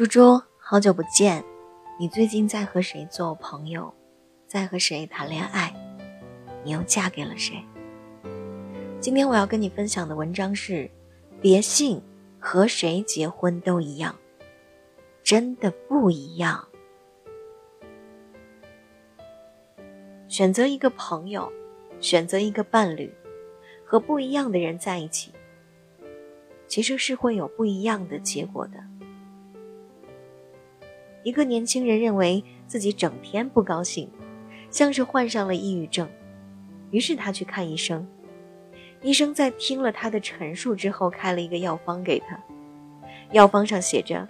猪猪，好久不见，你最近在和谁做朋友？在和谁谈恋爱？你又嫁给了谁？今天我要跟你分享的文章是：别信和谁结婚都一样，真的不一样。选择一个朋友，选择一个伴侣，和不一样的人在一起，其实是会有不一样的结果的。一个年轻人认为自己整天不高兴，像是患上了抑郁症，于是他去看医生。医生在听了他的陈述之后，开了一个药方给他。药方上写着：“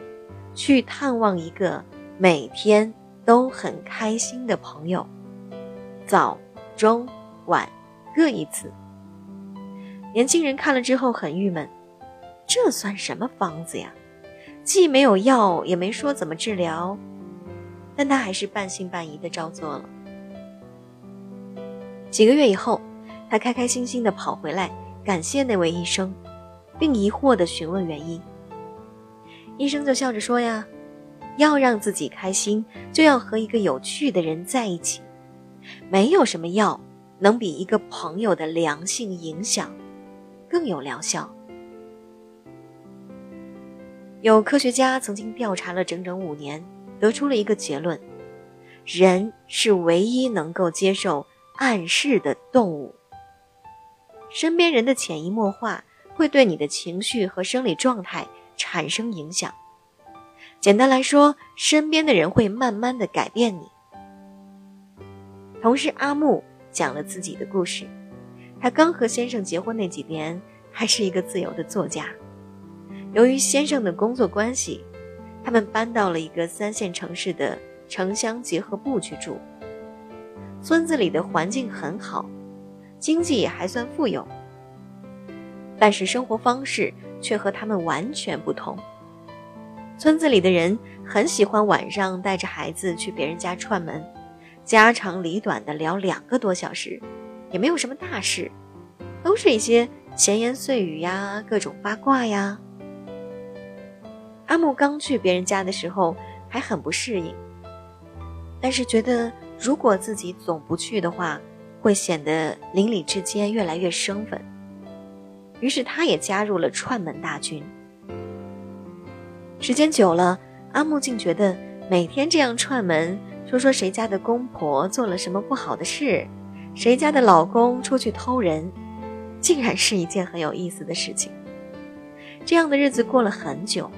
去探望一个每天都很开心的朋友，早、中、晚各一次。”年轻人看了之后很郁闷，这算什么方子呀？既没有药，也没说怎么治疗，但他还是半信半疑的照做了。几个月以后，他开开心心的跑回来，感谢那位医生，并疑惑的询问原因。医生就笑着说：“呀，要让自己开心，就要和一个有趣的人在一起。没有什么药能比一个朋友的良性影响更有疗效。”有科学家曾经调查了整整五年，得出了一个结论：人是唯一能够接受暗示的动物。身边人的潜移默化会对你的情绪和生理状态产生影响。简单来说，身边的人会慢慢的改变你。同事阿木讲了自己的故事，他刚和先生结婚那几年，还是一个自由的作家。由于先生的工作关系，他们搬到了一个三线城市的城乡结合部去住。村子里的环境很好，经济也还算富有，但是生活方式却和他们完全不同。村子里的人很喜欢晚上带着孩子去别人家串门，家长里短的聊两个多小时，也没有什么大事，都是一些闲言碎语呀，各种八卦呀。阿木刚去别人家的时候还很不适应，但是觉得如果自己总不去的话，会显得邻里之间越来越生分。于是他也加入了串门大军。时间久了，阿木竟觉得每天这样串门，说说谁家的公婆做了什么不好的事，谁家的老公出去偷人，竟然是一件很有意思的事情。这样的日子过了很久。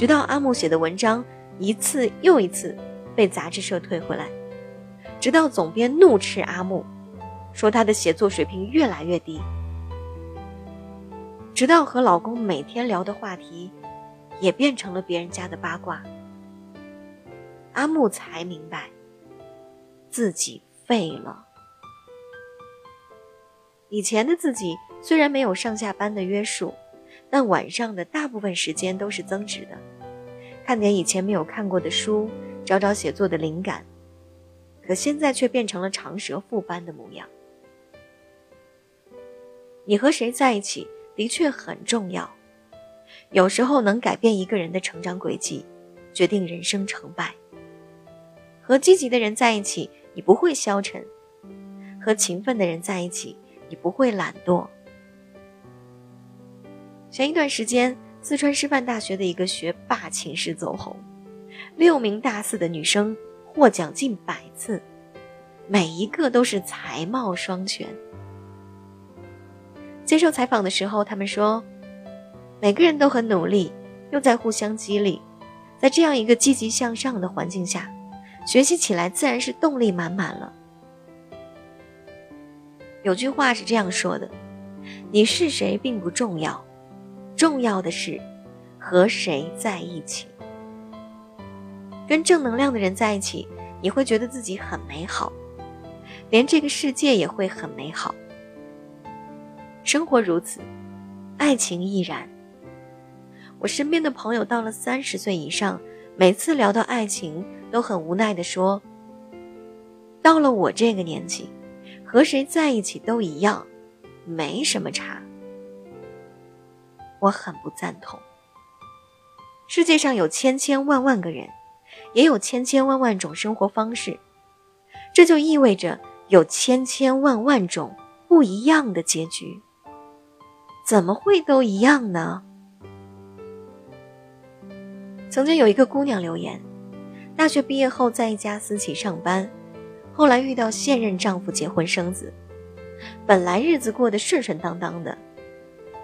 直到阿木写的文章一次又一次被杂志社退回来，直到总编怒斥阿木，说他的写作水平越来越低，直到和老公每天聊的话题也变成了别人家的八卦，阿木才明白自己废了。以前的自己虽然没有上下班的约束。但晚上的大部分时间都是增值的，看点以前没有看过的书，找找写作的灵感。可现在却变成了长舌妇般的模样。你和谁在一起的确很重要，有时候能改变一个人的成长轨迹，决定人生成败。和积极的人在一起，你不会消沉；和勤奋的人在一起，你不会懒惰。前一段时间，四川师范大学的一个学霸寝室走红，六名大四的女生获奖近百次，每一个都是才貌双全。接受采访的时候，他们说，每个人都很努力，又在互相激励，在这样一个积极向上的环境下，学习起来自然是动力满满了。有句话是这样说的：“你是谁并不重要。”重要的是，和谁在一起。跟正能量的人在一起，你会觉得自己很美好，连这个世界也会很美好。生活如此，爱情亦然。我身边的朋友到了三十岁以上，每次聊到爱情，都很无奈的说：“到了我这个年纪，和谁在一起都一样，没什么差。”我很不赞同。世界上有千千万万个人，也有千千万万种生活方式，这就意味着有千千万万种不一样的结局。怎么会都一样呢？曾经有一个姑娘留言，大学毕业后在一家私企上班，后来遇到现任丈夫结婚生子，本来日子过得顺顺当当的，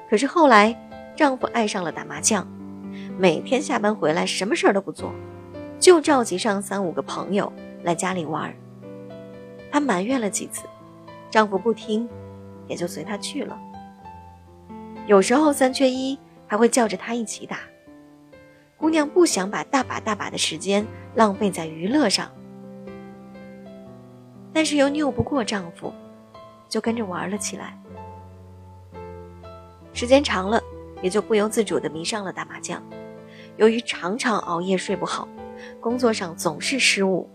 可是后来丈夫爱上了打麻将。每天下班回来，什么事儿都不做，就召集上三五个朋友来家里玩。她埋怨了几次，丈夫不听，也就随她去了。有时候三缺一，还会叫着她一起打。姑娘不想把大把大把的时间浪费在娱乐上，但是又拗不过丈夫，就跟着玩了起来。时间长了，也就不由自主的迷上了打麻将。由于常常熬夜睡不好，工作上总是失误。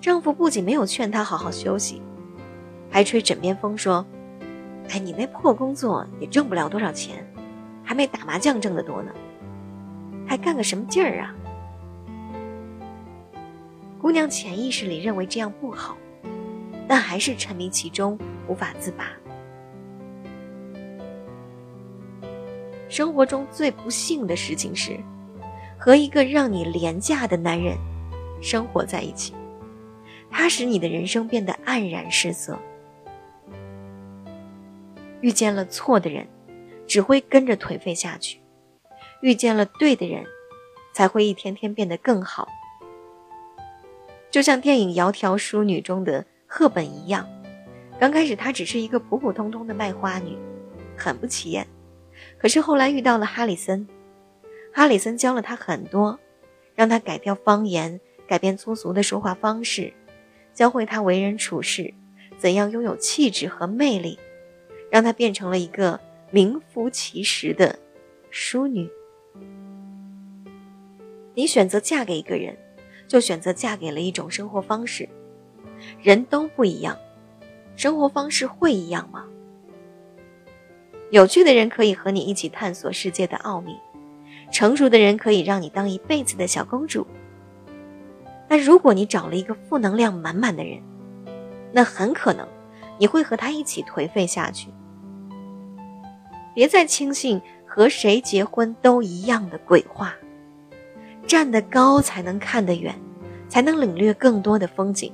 丈夫不仅没有劝她好好休息，还吹枕边风说：“哎，你那破工作也挣不了多少钱，还没打麻将挣得多呢，还干个什么劲儿啊？”姑娘潜意识里认为这样不好，但还是沉迷其中无法自拔。生活中最不幸的事情是，和一个让你廉价的男人生活在一起，他使你的人生变得黯然失色。遇见了错的人，只会跟着颓废下去；遇见了对的人，才会一天天变得更好。就像电影《窈窕淑女》中的赫本一样，刚开始她只是一个普普通通的卖花女，很不起眼。可是后来遇到了哈里森，哈里森教了他很多，让他改掉方言，改变粗俗的说话方式，教会他为人处事，怎样拥有气质和魅力，让他变成了一个名副其实的淑女。你选择嫁给一个人，就选择嫁给了一种生活方式。人都不一样，生活方式会一样吗？有趣的人可以和你一起探索世界的奥秘，成熟的人可以让你当一辈子的小公主。但如果你找了一个负能量满满的人，那很可能你会和他一起颓废下去。别再轻信和谁结婚都一样的鬼话，站得高才能看得远，才能领略更多的风景。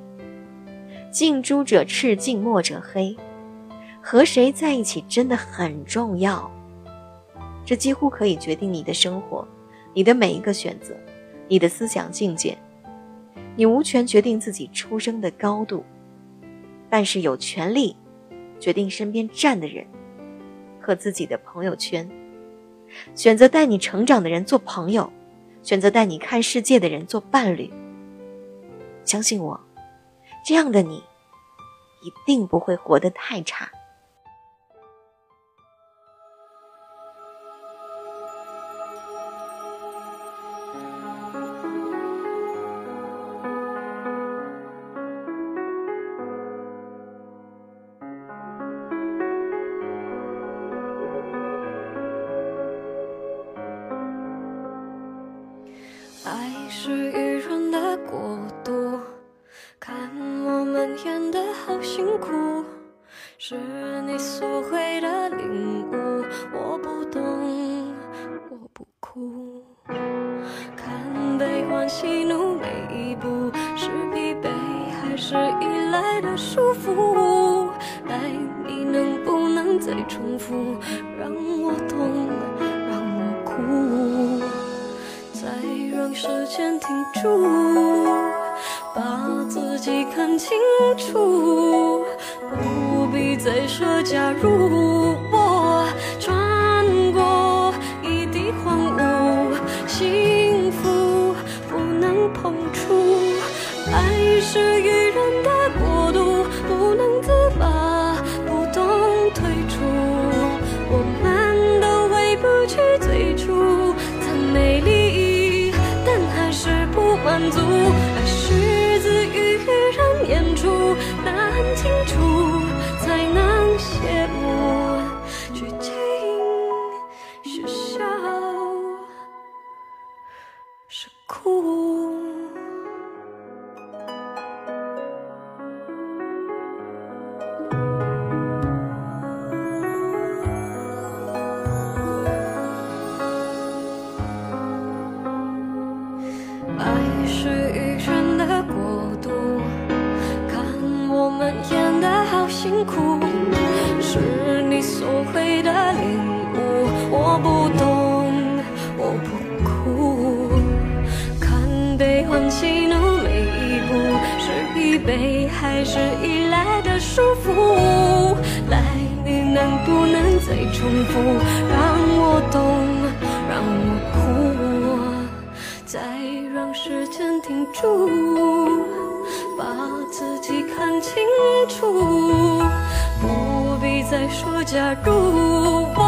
近朱者赤，近墨者黑。和谁在一起真的很重要，这几乎可以决定你的生活，你的每一个选择，你的思想境界。你无权决定自己出生的高度，但是有权利决定身边站的人和自己的朋友圈。选择带你成长的人做朋友，选择带你看世界的人做伴侣。相信我，这样的你一定不会活得太差。不哭。看悲欢喜怒每一步，是疲惫还是依赖的束缚？爱你能不能再重复，让我痛，让我哭。再让时间停住，把自己看清楚，不必再说假如。足，爱是自于人演出，难清楚悲欢喜怒，每一步是疲惫还是依赖的束缚？来，你能不能再重复，让我懂，让我哭，再让时间停住，把自己看清楚，不必再说。假如我。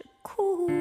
是哭。